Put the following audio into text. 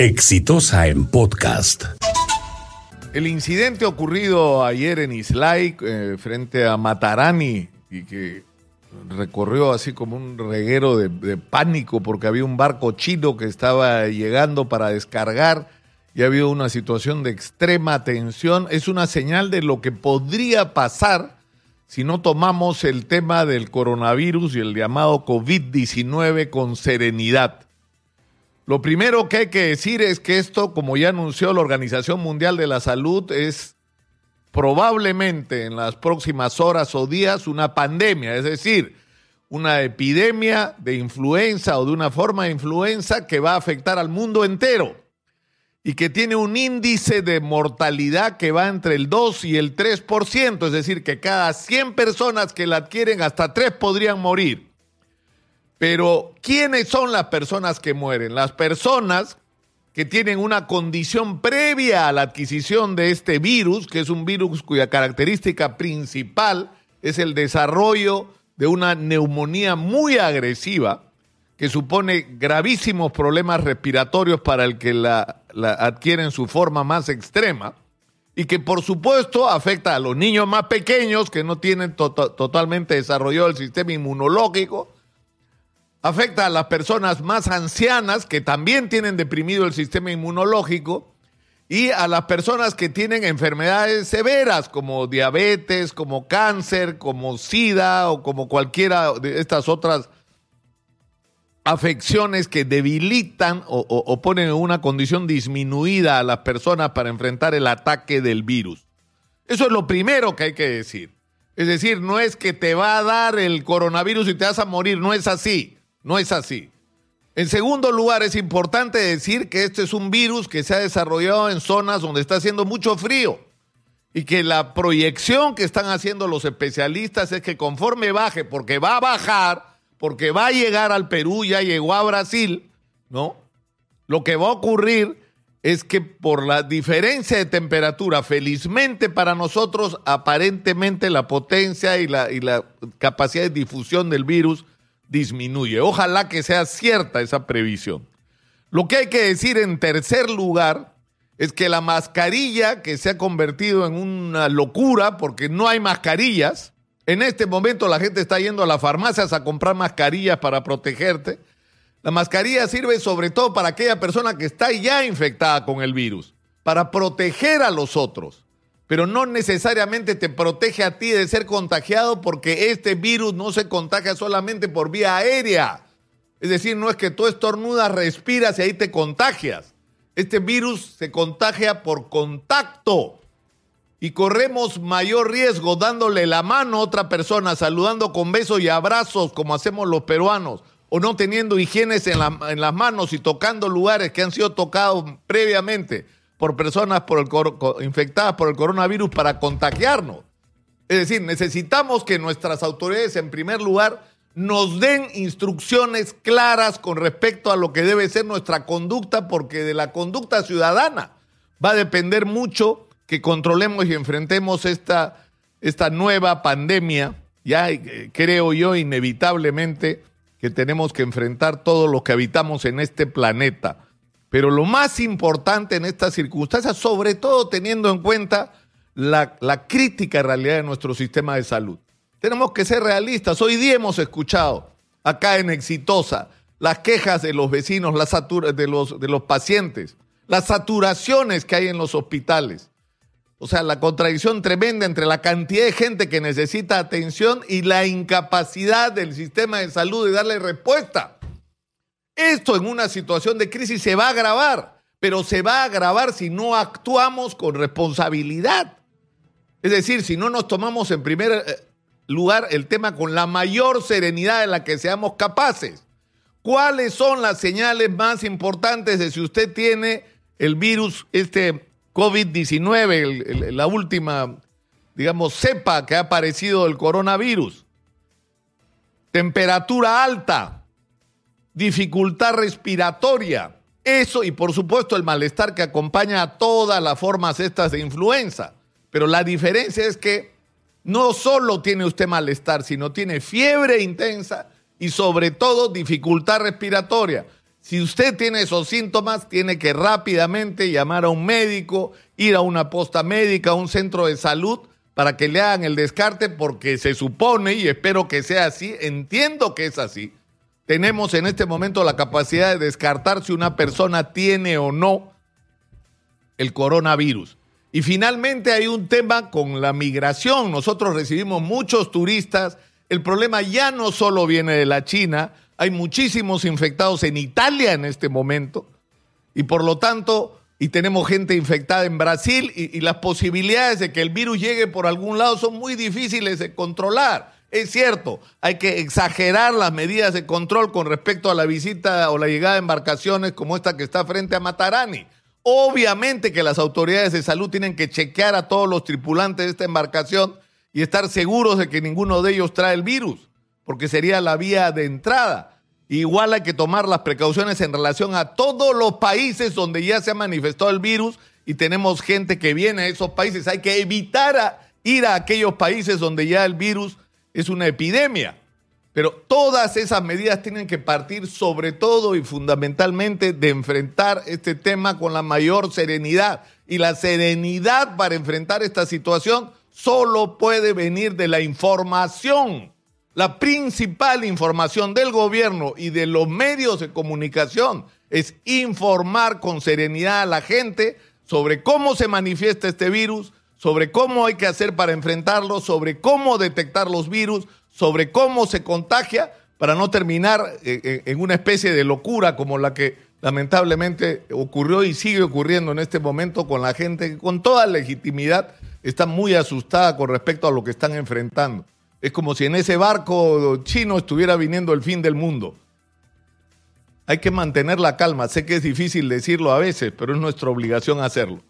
Exitosa en podcast. El incidente ocurrido ayer en Islay eh, frente a Matarani y que recorrió así como un reguero de, pánico porque había un barco chino que estaba llegando para descargar y había una situación de extrema tensión, es una señal de lo que podría pasar si no tomamos el tema del coronavirus y el llamado COVID-19 con serenidad. Lo primero que hay que decir es que esto, como ya anunció la Organización Mundial de la Salud, es probablemente en las próximas horas o días una pandemia, es decir, una epidemia de influenza o de una forma de influenza que va a afectar al mundo entero y que tiene un índice de mortalidad que va entre el 2 y el 3%, es decir, que cada 100 personas que la adquieren, hasta 3 podrían morir. Pero, ¿quiénes son las personas que mueren? Las personas que tienen una condición previa a la adquisición de este virus, que es un virus cuya característica principal es el desarrollo de una neumonía muy agresiva, que supone gravísimos problemas respiratorios para el que la, adquiere en su forma más extrema, y que por supuesto afecta a los niños más pequeños que no tienen to totalmente desarrollado el sistema inmunológico, afecta a las personas más ancianas que también tienen deprimido el sistema inmunológico y a las personas que tienen enfermedades severas como diabetes, como cáncer, como SIDA o como cualquiera de estas otras afecciones que debilitan o, ponen en una condición disminuida a las personas para enfrentar el ataque del virus. Eso es lo primero que hay que decir. Es decir, no es que te va a dar el coronavirus y te vas a morir, no es así. No es así. En segundo lugar, es importante decir que este es un virus que se ha desarrollado en zonas donde está haciendo mucho frío y que la proyección que están haciendo los especialistas es que conforme baje, porque va a bajar, porque va a llegar al Perú, ya llegó a Brasil, ¿no? Lo que va a ocurrir es que por la diferencia de temperatura, felizmente para nosotros, aparentemente la potencia y la, y la capacidad de difusión del virus disminuye. Ojalá que sea cierta esa previsión. Lo que hay que decir en tercer lugar es que la mascarilla que se ha convertido en una locura porque no hay mascarillas. En este momento la gente está yendo a las farmacias a comprar mascarillas para protegerte. La mascarilla sirve sobre todo para aquella persona que está ya infectada con el virus, para proteger a los otros pero no necesariamente te protege a ti de ser contagiado porque este virus no se contagia solamente por vía aérea. Es decir, no es que tú estornudas, respiras y ahí te contagias. Este virus se contagia por contacto y corremos mayor riesgo dándole la mano a otra persona, saludando con besos y abrazos como hacemos los peruanos, o no teniendo higienes en, en las manos y tocando lugares que han sido tocados previamente por personas por el, infectadas por el coronavirus para contagiarnos. Es decir, necesitamos que nuestras autoridades, en primer lugar, nos den instrucciones claras con respecto a lo que debe ser nuestra conducta, porque de la conducta ciudadana va a depender mucho que controlemos y enfrentemos esta, esta nueva pandemia. Ya eh, creo yo inevitablemente que tenemos que enfrentar todos los que habitamos en este planeta. Pero lo más importante en estas circunstancias, sobre todo teniendo en cuenta la, la, crítica realidad de nuestro sistema de salud. Tenemos que ser realistas. Hoy día hemos escuchado acá en Exitosa las quejas de los vecinos, las de, los, de los pacientes, las saturaciones que hay en los hospitales. O sea, la contradicción tremenda entre la cantidad de gente que necesita atención y la incapacidad del sistema de salud de darle respuesta. Esto en una situación de crisis se va a agravar, pero se va a agravar si no actuamos con responsabilidad. Es decir, si no nos tomamos en primer eh, lugar el tema con la mayor serenidad de la que seamos capaces. ¿Cuáles son las señales más importantes de si usted tiene el virus, este COVID-19, la última, digamos, cepa que ha aparecido del coronavirus? Temperatura alta, dificultad respiratoria. Eso y por supuesto el malestar que acompaña a todas las formas estas de influenza. Pero la diferencia es que no solo tiene usted malestar, sino tiene fiebre intensa y sobre todo dificultad respiratoria. Si usted tiene esos síntomas, tiene que rápidamente llamar a un médico, ir a una posta médica, a un centro de salud, para que le hagan el descarte, porque se supone, y espero que sea así, entiendo que es así, tenemos en este momento la capacidad de descartar si una persona tiene o no el coronavirus. Y finalmente hay un tema con la migración. Nosotros recibimos muchos turistas. El problema ya no solo viene de la China, hay muchísimos infectados en Italia en este momento. Y por lo tanto, y tenemos gente infectada en Brasil y, y, las posibilidades de que el virus llegue por algún lado son muy difíciles de controlar. Es cierto, hay que exagerar las medidas de control con respecto a la visita o la llegada de embarcaciones como esta que está frente a Matarani. Obviamente que las autoridades de salud tienen que chequear a todos los tripulantes de esta embarcación y estar seguros de que ninguno de ellos trae el virus, porque sería la vía de entrada. Igual hay que tomar las precauciones en relación a todos los países donde ya se ha manifestado el virus y tenemos gente que viene a esos países. Hay que evitar ir a aquellos países donde ya el virus es una epidemia. Pero todas esas medidas tienen que partir sobre todo y fundamentalmente de enfrentar este tema con la mayor serenidad. Y la serenidad para enfrentar esta situación solo puede venir de la información. La principal información del gobierno y de los medios de comunicación es informar con serenidad a la gente sobre cómo se manifiesta este virus, sobre cómo hay que hacer para enfrentarlo, sobre cómo detectar los virus, sobre cómo se contagia para no terminar eh, eh, en una especie de locura como la que lamentablemente ocurrió y sigue ocurriendo en este momento con la gente que con toda legitimidad está muy asustada con respecto a lo que están enfrentando. Es como si en ese barco chino estuviera viniendo el fin del mundo. Hay que mantener la calma. Sé que es difícil decirlo a veces, pero es nuestra obligación hacerlo.